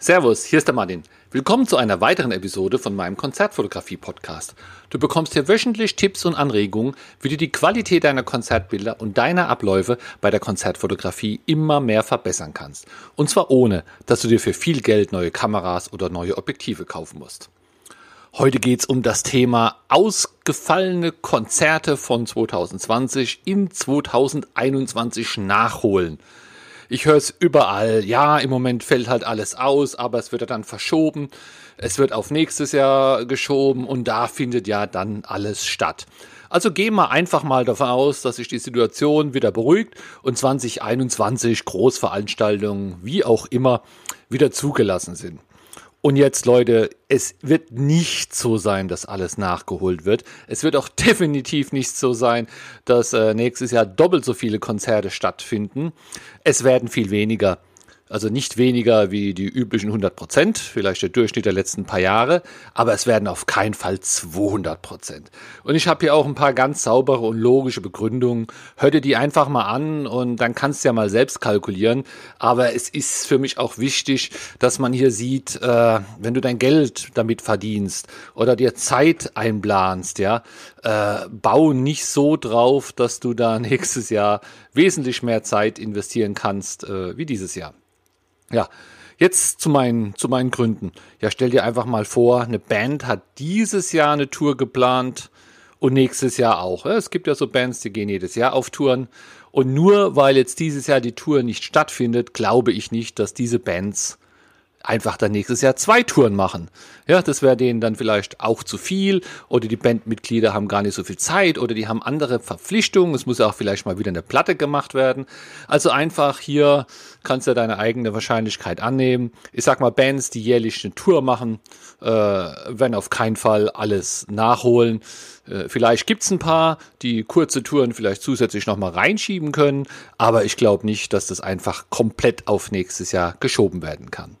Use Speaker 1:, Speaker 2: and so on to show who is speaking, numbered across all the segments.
Speaker 1: Servus, hier ist der Martin. Willkommen zu einer weiteren Episode von meinem Konzertfotografie-Podcast. Du bekommst hier wöchentlich Tipps und Anregungen, wie du die Qualität deiner Konzertbilder und deiner Abläufe bei der Konzertfotografie immer mehr verbessern kannst. Und zwar ohne, dass du dir für viel Geld neue Kameras oder neue Objektive kaufen musst. Heute geht's um das Thema ausgefallene Konzerte von 2020 in 2021 nachholen. Ich höre es überall. Ja, im Moment fällt halt alles aus, aber es wird ja dann verschoben. Es wird auf nächstes Jahr geschoben und da findet ja dann alles statt. Also gehen wir einfach mal davon aus, dass sich die Situation wieder beruhigt und 2021 Großveranstaltungen, wie auch immer, wieder zugelassen sind. Und jetzt, Leute, es wird nicht so sein, dass alles nachgeholt wird. Es wird auch definitiv nicht so sein, dass äh, nächstes Jahr doppelt so viele Konzerte stattfinden. Es werden viel weniger. Also nicht weniger wie die üblichen 100 Prozent, vielleicht der Durchschnitt der letzten paar Jahre, aber es werden auf keinen Fall 200 Prozent. Und ich habe hier auch ein paar ganz saubere und logische Begründungen. Hör dir die einfach mal an und dann kannst du ja mal selbst kalkulieren. Aber es ist für mich auch wichtig, dass man hier sieht, äh, wenn du dein Geld damit verdienst oder dir Zeit einplanst, ja, äh, bau nicht so drauf, dass du da nächstes Jahr wesentlich mehr Zeit investieren kannst äh, wie dieses Jahr. Ja, jetzt zu meinen, zu meinen Gründen. Ja, stell dir einfach mal vor, eine Band hat dieses Jahr eine Tour geplant und nächstes Jahr auch. Es gibt ja so Bands, die gehen jedes Jahr auf Touren. Und nur weil jetzt dieses Jahr die Tour nicht stattfindet, glaube ich nicht, dass diese Bands einfach dann nächstes Jahr zwei Touren machen. Ja, das wäre denen dann vielleicht auch zu viel oder die Bandmitglieder haben gar nicht so viel Zeit oder die haben andere Verpflichtungen. Es muss ja auch vielleicht mal wieder eine Platte gemacht werden. Also einfach hier kannst du deine eigene Wahrscheinlichkeit annehmen. Ich sag mal, Bands, die jährlich eine Tour machen, äh, werden auf keinen Fall alles nachholen. Äh, vielleicht gibt's ein paar, die kurze Touren vielleicht zusätzlich nochmal reinschieben können, aber ich glaube nicht, dass das einfach komplett auf nächstes Jahr geschoben werden kann.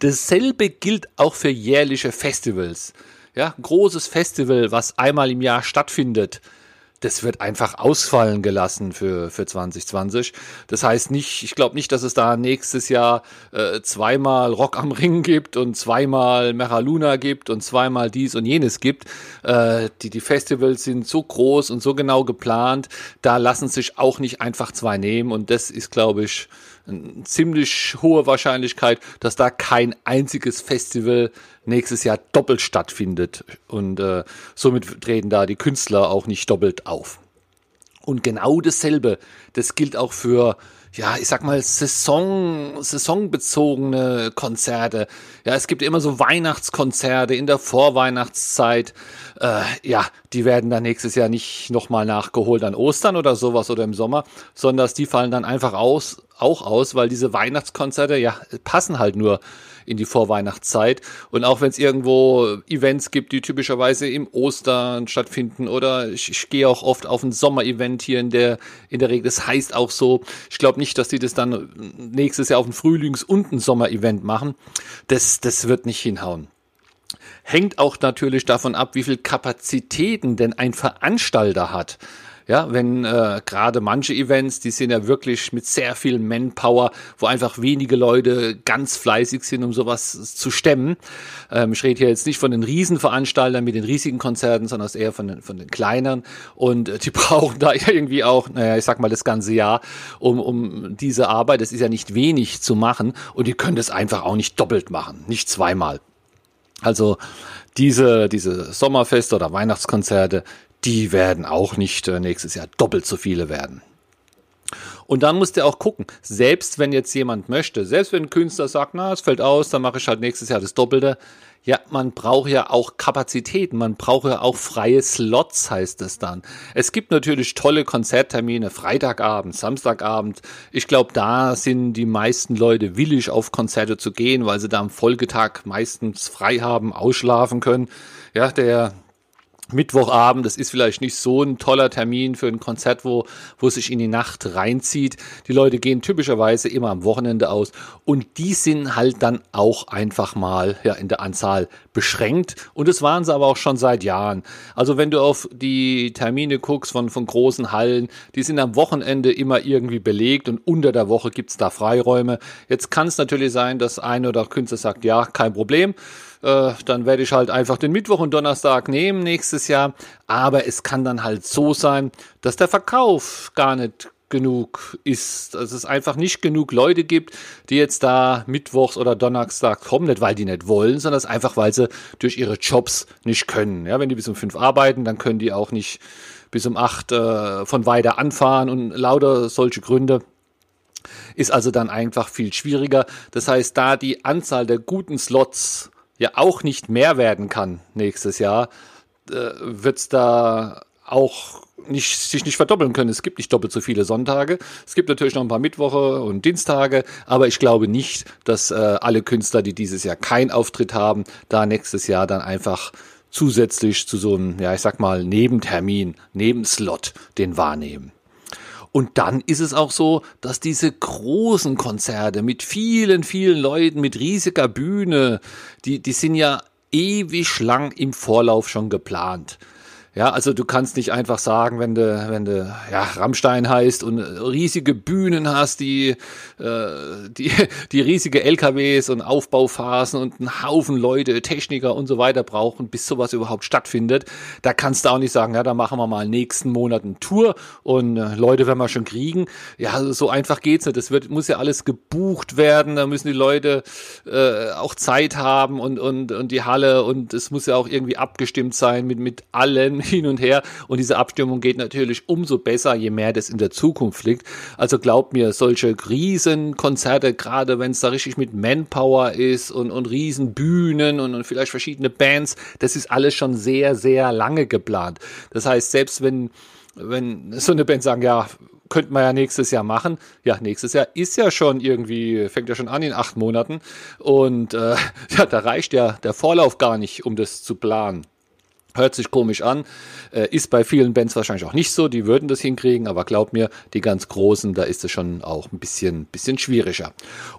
Speaker 1: Dasselbe gilt auch für jährliche Festivals. Ja, großes Festival, was einmal im Jahr stattfindet das wird einfach ausfallen gelassen für, für 2020. Das heißt nicht, ich glaube nicht, dass es da nächstes Jahr äh, zweimal Rock am Ring gibt und zweimal Luna gibt und zweimal dies und jenes gibt. Äh, die, die Festivals sind so groß und so genau geplant, da lassen sich auch nicht einfach zwei nehmen und das ist, glaube ich, eine ziemlich hohe Wahrscheinlichkeit, dass da kein einziges Festival nächstes Jahr doppelt stattfindet. Und äh, somit treten da die Künstler auch nicht doppelt auf. Und genau dasselbe, das gilt auch für ja, ich sag mal, Saison, saisonbezogene Konzerte. Ja, es gibt immer so Weihnachtskonzerte in der Vorweihnachtszeit. Äh, ja, die werden dann nächstes Jahr nicht nochmal nachgeholt an Ostern oder sowas oder im Sommer, sondern die fallen dann einfach aus, auch aus, weil diese Weihnachtskonzerte, ja, passen halt nur in die Vorweihnachtszeit. Und auch wenn es irgendwo Events gibt, die typischerweise im Ostern stattfinden oder ich, ich gehe auch oft auf ein Sommerevent hier in der, in der Regel. Das heißt auch so, ich glaube nicht, dass die das dann nächstes Jahr auf ein Frühlings- und ein Sommerevent machen. Das, das wird nicht hinhauen. Hängt auch natürlich davon ab, wie viel Kapazitäten denn ein Veranstalter hat. Ja, wenn äh, gerade manche Events, die sind ja wirklich mit sehr viel Manpower, wo einfach wenige Leute ganz fleißig sind, um sowas zu stemmen. Ähm, ich rede hier jetzt nicht von den Riesenveranstaltern mit den riesigen Konzerten, sondern eher von den, von den kleineren. Und äh, die brauchen da irgendwie auch, naja, ich sag mal das ganze Jahr, um, um diese Arbeit, das ist ja nicht wenig zu machen. Und die können das einfach auch nicht doppelt machen, nicht zweimal. Also diese, diese Sommerfeste oder Weihnachtskonzerte, die werden auch nicht äh, nächstes Jahr doppelt so viele werden. Und dann musst du auch gucken, selbst wenn jetzt jemand möchte, selbst wenn ein Künstler sagt, na, es fällt aus, dann mache ich halt nächstes Jahr das Doppelte. Ja, man braucht ja auch Kapazitäten, man braucht ja auch freie Slots, heißt es dann. Es gibt natürlich tolle Konzerttermine, Freitagabend, Samstagabend. Ich glaube, da sind die meisten Leute willig, auf Konzerte zu gehen, weil sie da am Folgetag meistens frei haben, ausschlafen können. Ja, der Mittwochabend, das ist vielleicht nicht so ein toller Termin für ein Konzert, wo, wo sich in die Nacht reinzieht. Die Leute gehen typischerweise immer am Wochenende aus und die sind halt dann auch einfach mal ja, in der Anzahl beschränkt und das waren sie aber auch schon seit Jahren. Also wenn du auf die Termine guckst von, von großen Hallen, die sind am Wochenende immer irgendwie belegt und unter der Woche gibt's da Freiräume. Jetzt kann es natürlich sein, dass ein oder Künstler sagt, ja, kein Problem äh, dann werde ich halt einfach den Mittwoch und Donnerstag nehmen nächstes Jahr. Aber es kann dann halt so sein, dass der Verkauf gar nicht genug ist, dass es einfach nicht genug Leute gibt, die jetzt da mittwochs oder donnerstags kommen, nicht weil die nicht wollen, sondern einfach weil sie durch ihre Jobs nicht können. Ja, wenn die bis um fünf arbeiten, dann können die auch nicht bis um acht äh, von weiter anfahren und lauter solche Gründe ist also dann einfach viel schwieriger. Das heißt, da die Anzahl der guten Slots ja auch nicht mehr werden kann nächstes Jahr, äh, wird es da auch nicht, sich nicht verdoppeln können. Es gibt nicht doppelt so viele Sonntage. Es gibt natürlich noch ein paar Mittwoche und Dienstage, aber ich glaube nicht, dass äh, alle Künstler, die dieses Jahr keinen Auftritt haben, da nächstes Jahr dann einfach zusätzlich zu so einem, ja, ich sag mal, Nebentermin, Nebenslot den wahrnehmen. Und dann ist es auch so, dass diese großen Konzerte mit vielen, vielen Leuten, mit riesiger Bühne, die, die sind ja ewig lang im Vorlauf schon geplant. Ja, also du kannst nicht einfach sagen, wenn du, wenn du ja, Rammstein heißt und riesige Bühnen hast, die, äh, die, die riesige LKWs und Aufbauphasen und einen Haufen Leute, Techniker und so weiter brauchen, bis sowas überhaupt stattfindet. Da kannst du auch nicht sagen, ja, da machen wir mal nächsten Monat eine Tour und äh, Leute werden wir schon kriegen. Ja, so einfach geht's nicht. Das wird, muss ja alles gebucht werden, da müssen die Leute äh, auch Zeit haben und, und, und die Halle und es muss ja auch irgendwie abgestimmt sein mit, mit allen hin und her. Und diese Abstimmung geht natürlich umso besser, je mehr das in der Zukunft liegt. Also glaubt mir, solche Riesenkonzerte, gerade wenn es da richtig mit Manpower ist und, und Riesenbühnen und, und vielleicht verschiedene Bands, das ist alles schon sehr, sehr lange geplant. Das heißt, selbst wenn wenn so eine Band sagen, ja, könnte man ja nächstes Jahr machen. Ja, nächstes Jahr ist ja schon irgendwie, fängt ja schon an in acht Monaten. Und äh, ja, da reicht ja der Vorlauf gar nicht, um das zu planen. Hört sich komisch an, äh, ist bei vielen Bands wahrscheinlich auch nicht so, die würden das hinkriegen, aber glaub mir, die ganz großen, da ist es schon auch ein bisschen, bisschen schwieriger.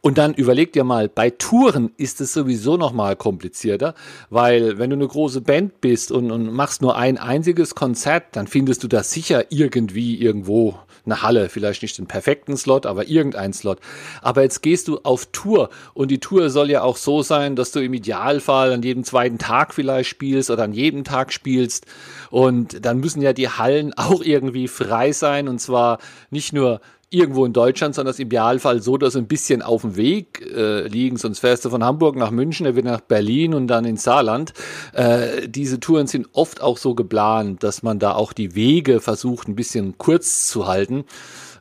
Speaker 1: Und dann überleg dir mal, bei Touren ist es sowieso noch mal komplizierter, weil wenn du eine große Band bist und, und machst nur ein einziges Konzert, dann findest du das sicher irgendwie irgendwo eine Halle, vielleicht nicht den perfekten Slot, aber irgendein Slot. Aber jetzt gehst du auf Tour und die Tour soll ja auch so sein, dass du im Idealfall an jedem zweiten Tag vielleicht spielst oder an jedem Tag spielst und dann müssen ja die Hallen auch irgendwie frei sein und zwar nicht nur irgendwo in Deutschland, sondern das Idealfall so, dass sie ein bisschen auf dem Weg äh, liegen. Sonst fährst du von Hamburg nach München, dann wieder nach Berlin und dann ins Saarland. Äh, diese Touren sind oft auch so geplant, dass man da auch die Wege versucht, ein bisschen kurz zu halten.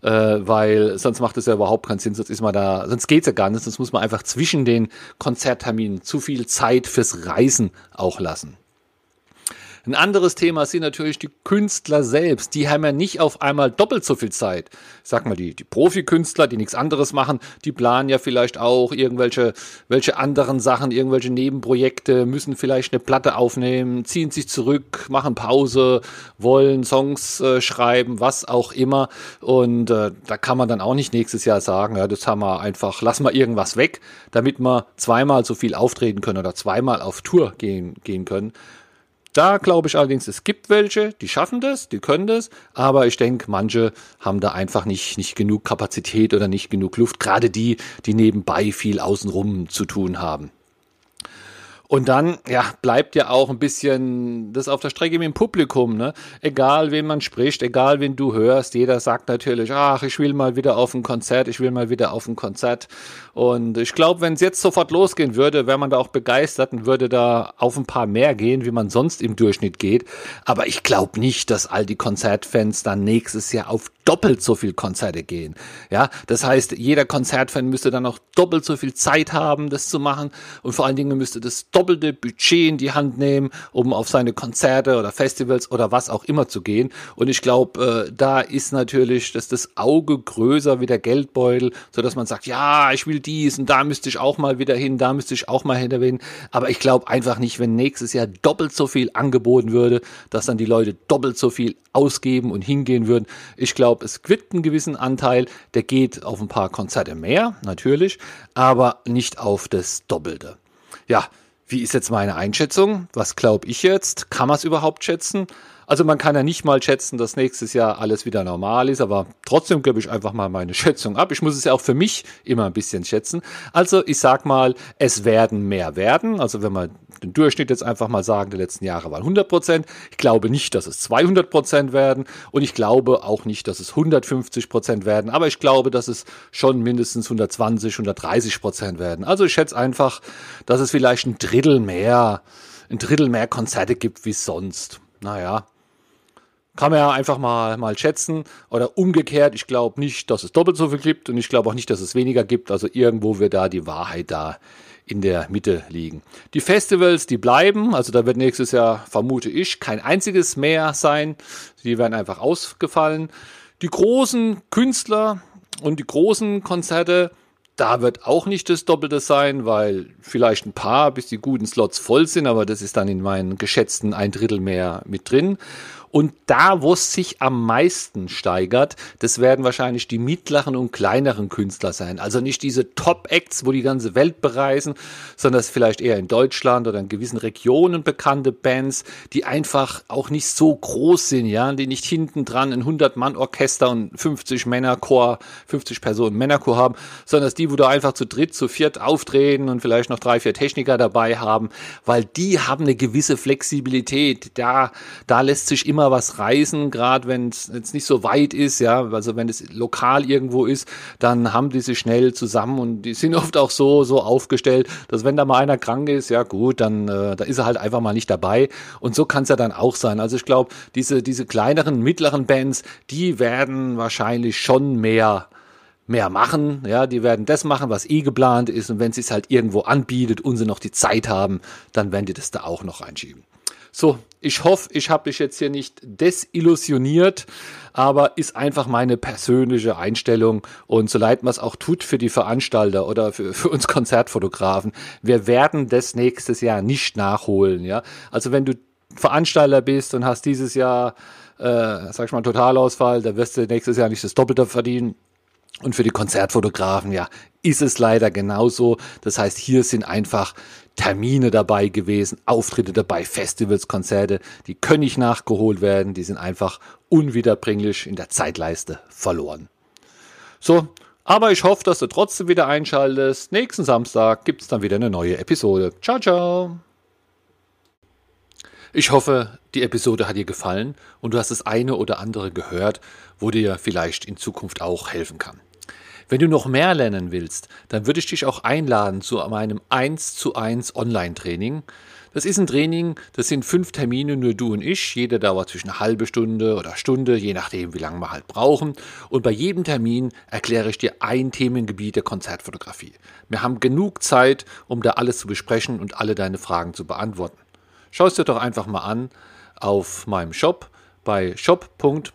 Speaker 1: Äh, weil sonst macht es ja überhaupt keinen Sinn, sonst ist man da, sonst geht's ja gar nicht, sonst muss man einfach zwischen den Konzertterminen zu viel Zeit fürs Reisen auch lassen. Ein anderes Thema sind natürlich die Künstler selbst. Die haben ja nicht auf einmal doppelt so viel Zeit. Sag mal, die, die Profikünstler, die nichts anderes machen, die planen ja vielleicht auch irgendwelche welche anderen Sachen, irgendwelche Nebenprojekte, müssen vielleicht eine Platte aufnehmen, ziehen sich zurück, machen Pause, wollen Songs äh, schreiben, was auch immer. Und äh, da kann man dann auch nicht nächstes Jahr sagen, ja, das haben wir einfach, lass mal irgendwas weg, damit wir zweimal so viel auftreten können oder zweimal auf Tour gehen, gehen können. Da glaube ich allerdings, es gibt welche, die schaffen das, die können das, aber ich denke, manche haben da einfach nicht, nicht genug Kapazität oder nicht genug Luft, gerade die, die nebenbei viel außenrum zu tun haben. Und dann, ja, bleibt ja auch ein bisschen das auf der Strecke mit dem Publikum, ne? Egal, wen man spricht, egal, wen du hörst, jeder sagt natürlich, ach, ich will mal wieder auf ein Konzert, ich will mal wieder auf ein Konzert. Und ich glaube, wenn es jetzt sofort losgehen würde, wäre man da auch begeistert und würde da auf ein paar mehr gehen, wie man sonst im Durchschnitt geht. Aber ich glaube nicht, dass all die Konzertfans dann nächstes Jahr auf doppelt so viel Konzerte gehen. Ja, das heißt, jeder Konzertfan müsste dann auch doppelt so viel Zeit haben, das zu machen. Und vor allen Dingen müsste das doppelte Budget in die Hand nehmen, um auf seine Konzerte oder Festivals oder was auch immer zu gehen. Und ich glaube, äh, da ist natürlich dass das Auge größer wie der Geldbeutel, so dass man sagt, ja, ich will dies und da müsste ich auch mal wieder hin, da müsste ich auch mal hinterwinden. Aber ich glaube einfach nicht, wenn nächstes Jahr doppelt so viel angeboten würde, dass dann die Leute doppelt so viel ausgeben und hingehen würden. Ich glaube, es gibt einen gewissen Anteil, der geht auf ein paar Konzerte mehr, natürlich, aber nicht auf das Doppelte. Ja, wie ist jetzt meine Einschätzung? Was glaube ich jetzt? Kann man es überhaupt schätzen? Also man kann ja nicht mal schätzen, dass nächstes Jahr alles wieder normal ist, aber trotzdem gebe ich einfach mal meine Schätzung ab. Ich muss es ja auch für mich immer ein bisschen schätzen. Also ich sag mal, es werden mehr werden. Also wenn man den Durchschnitt jetzt einfach mal sagen, der letzten Jahre waren 100 Prozent. Ich glaube nicht, dass es 200 Prozent werden und ich glaube auch nicht, dass es 150 Prozent werden, aber ich glaube, dass es schon mindestens 120, 130 Prozent werden. Also ich schätze einfach, dass es vielleicht ein Drittel mehr, ein Drittel mehr Konzerte gibt wie sonst. Naja, kann man ja einfach mal, mal schätzen. Oder umgekehrt, ich glaube nicht, dass es doppelt so viel gibt und ich glaube auch nicht, dass es weniger gibt. Also irgendwo wird da die Wahrheit da in der Mitte liegen. Die Festivals, die bleiben, also da wird nächstes Jahr, vermute ich, kein einziges mehr sein. Die werden einfach ausgefallen. Die großen Künstler und die großen Konzerte, da wird auch nicht das Doppelte sein, weil vielleicht ein paar, bis die guten Slots voll sind, aber das ist dann in meinen geschätzten ein Drittel mehr mit drin. Und da, wo es sich am meisten steigert, das werden wahrscheinlich die mittleren und kleineren Künstler sein. Also nicht diese Top-Acts, wo die ganze Welt bereisen, sondern es vielleicht eher in Deutschland oder in gewissen Regionen bekannte Bands, die einfach auch nicht so groß sind, ja, die nicht hinten dran ein 100-Mann-Orchester und 50 Männerchor, 50 Personen Männerchor haben, sondern die, wo da einfach zu dritt, zu viert auftreten und vielleicht noch drei, vier Techniker dabei haben, weil die haben eine gewisse Flexibilität. Da, da lässt sich immer immer was reisen, gerade wenn es jetzt nicht so weit ist, ja, also wenn es lokal irgendwo ist, dann haben die sich schnell zusammen und die sind oft auch so, so aufgestellt, dass wenn da mal einer krank ist, ja gut, dann äh, da ist er halt einfach mal nicht dabei. Und so kann es ja dann auch sein. Also ich glaube, diese, diese kleineren, mittleren Bands, die werden wahrscheinlich schon mehr mehr machen, ja, die werden das machen, was eh geplant ist und wenn sie es halt irgendwo anbietet und sie noch die Zeit haben, dann werden die das da auch noch reinschieben. So, ich hoffe, ich habe dich jetzt hier nicht desillusioniert, aber ist einfach meine persönliche Einstellung und so leid man es auch tut für die Veranstalter oder für, für uns Konzertfotografen, wir werden das nächstes Jahr nicht nachholen. Ja, also wenn du Veranstalter bist und hast dieses Jahr, äh, sag ich mal, Totalausfall, da wirst du nächstes Jahr nicht das Doppelte verdienen. Und für die Konzertfotografen, ja, ist es leider genauso. Das heißt, hier sind einfach Termine dabei gewesen, Auftritte dabei, Festivals, Konzerte, die können nicht nachgeholt werden, die sind einfach unwiederbringlich in der Zeitleiste verloren. So, aber ich hoffe, dass du trotzdem wieder einschaltest. Nächsten Samstag gibt es dann wieder eine neue Episode. Ciao, ciao. Ich hoffe, die Episode hat dir gefallen und du hast das eine oder andere gehört, wo dir vielleicht in Zukunft auch helfen kann. Wenn du noch mehr lernen willst, dann würde ich dich auch einladen zu meinem 1 zu 1 Online-Training. Das ist ein Training, das sind fünf Termine, nur du und ich. Jeder dauert zwischen eine halbe Stunde oder Stunde, je nachdem, wie lange wir halt brauchen. Und bei jedem Termin erkläre ich dir ein Themengebiet der Konzertfotografie. Wir haben genug Zeit, um da alles zu besprechen und alle deine Fragen zu beantworten. Schau es dir doch einfach mal an auf meinem Shop bei shop.black.de.